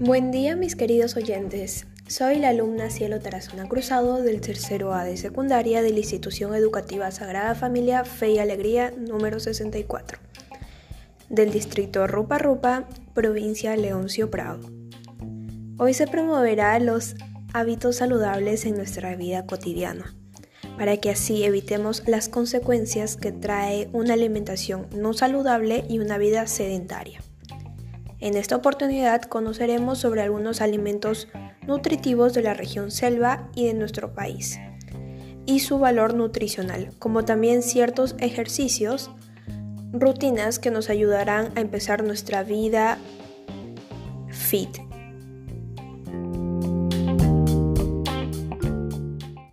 Buen día mis queridos oyentes. Soy la alumna Cielo Tarazona Cruzado del tercero A de secundaria de la institución educativa Sagrada Familia Fe y Alegría número 64 del distrito Rupa Rupa, provincia Leoncio Prado. Hoy se promoverá los hábitos saludables en nuestra vida cotidiana, para que así evitemos las consecuencias que trae una alimentación no saludable y una vida sedentaria. En esta oportunidad conoceremos sobre algunos alimentos nutritivos de la región selva y de nuestro país y su valor nutricional, como también ciertos ejercicios, rutinas que nos ayudarán a empezar nuestra vida fit